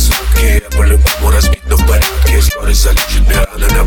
звонки Я по-любому разбит, но в порядке. Скорость залечит мне раны